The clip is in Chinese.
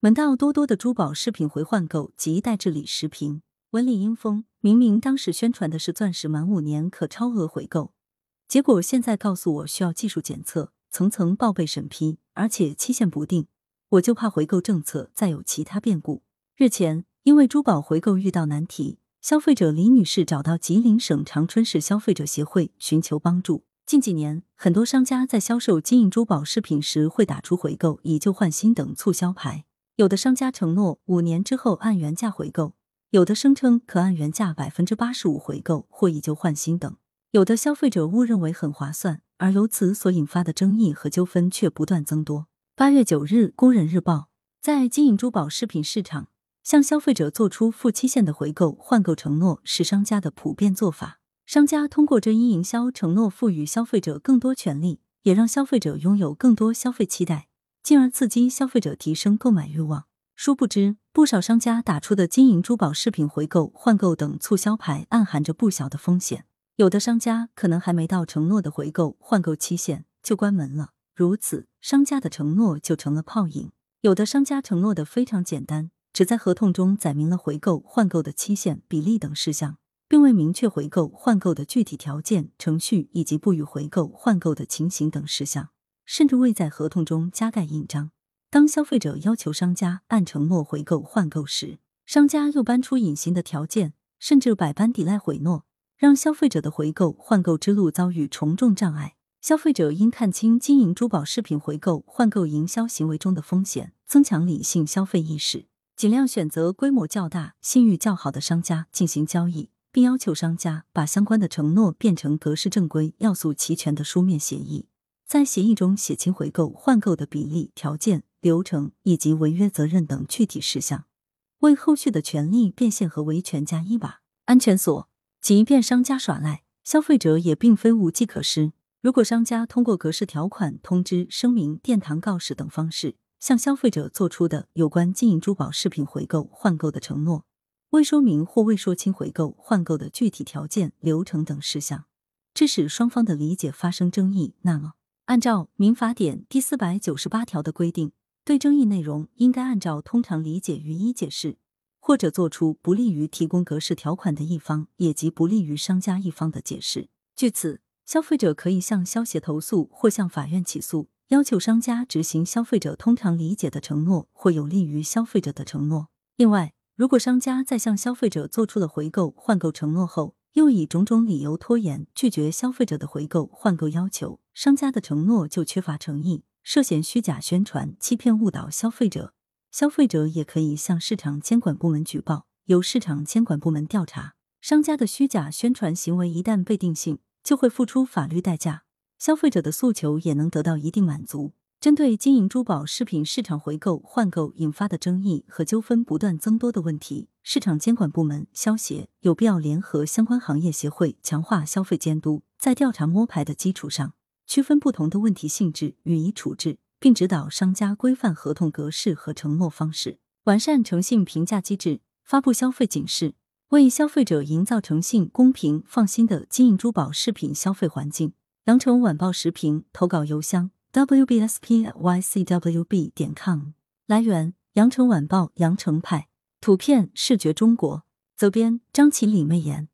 门道多多的珠宝饰品回换购及代治理时评。文理阴风，明明当时宣传的是钻石满五年可超额回购，结果现在告诉我需要技术检测、层层报备审批，而且期限不定。我就怕回购政策再有其他变故。日前，因为珠宝回购遇到难题，消费者李女士找到吉林省长春市消费者协会寻求帮助。近几年，很多商家在销售金银珠宝饰品时会打出回购、以旧换新等促销牌。有的商家承诺五年之后按原价回购，有的声称可按原价百分之八十五回购或以旧换新等。有的消费者误认为很划算，而由此所引发的争议和纠纷却不断增多。八月九日，《工人日报》在金银珠宝饰品市场向消费者做出负期限的回购换购承诺是商家的普遍做法。商家通过这一营销承诺，赋予消费者更多权利，也让消费者拥有更多消费期待，进而刺激消费者提升购买欲望。殊不知，不少商家打出的金银珠宝饰品回购、换购等促销牌，暗含着不小的风险。有的商家可能还没到承诺的回购、换购期限就关门了，如此，商家的承诺就成了泡影。有的商家承诺的非常简单，只在合同中载明了回购、换购的期限、比例等事项。并未明确回购换购的具体条件、程序以及不予回购换购的情形等事项，甚至未在合同中加盖印章。当消费者要求商家按承诺回购换购时，商家又搬出隐形的条件，甚至百般抵赖毁诺，让消费者的回购换购之路遭遇重重障碍。消费者应看清金银珠宝饰品回购换购营销行为中的风险，增强理性消费意识，尽量选择规模较大、信誉较好的商家进行交易。并要求商家把相关的承诺变成格式正规、要素齐全的书面协议，在协议中写清回购、换购的比例、条件、流程以及违约责任等具体事项，为后续的权利变现和维权加一把安全锁。即便商家耍赖，消费者也并非无计可施。如果商家通过格式条款、通知、声明、电堂告示等方式，向消费者做出的有关金银珠宝饰品回购、换购的承诺，未说明或未说清回购、换购的具体条件、流程等事项，致使双方的理解发生争议，那么，按照《民法典》第四百九十八条的规定，对争议内容应该按照通常理解予以解释，或者作出不利于提供格式条款的一方，也即不利于商家一方的解释。据此，消费者可以向消协投诉，或向法院起诉，要求商家执行消费者通常理解的承诺或有利于消费者的承诺。另外，如果商家在向消费者做出了回购、换购承诺后，又以种种理由拖延、拒绝消费者的回购、换购要求，商家的承诺就缺乏诚意，涉嫌虚假宣传、欺骗误导消费者。消费者也可以向市场监管部门举报，由市场监管部门调查。商家的虚假宣传行为一旦被定性，就会付出法律代价，消费者的诉求也能得到一定满足。针对金银珠宝饰品市场回购、换购引发的争议和纠纷不断增多的问题，市场监管部门消协有必要联合相关行业协会，强化消费监督，在调查摸排的基础上，区分不同的问题性质予以处置，并指导商家规范合同格式和承诺方式，完善诚信评价机制，发布消费警示，为消费者营造诚信、公平、放心的金银珠宝饰品消费环境。羊城晚报时评投稿邮箱。Wbspycwb 点 com 来源：羊城晚报羊城派。图片视觉中国。责编张起李媚妍。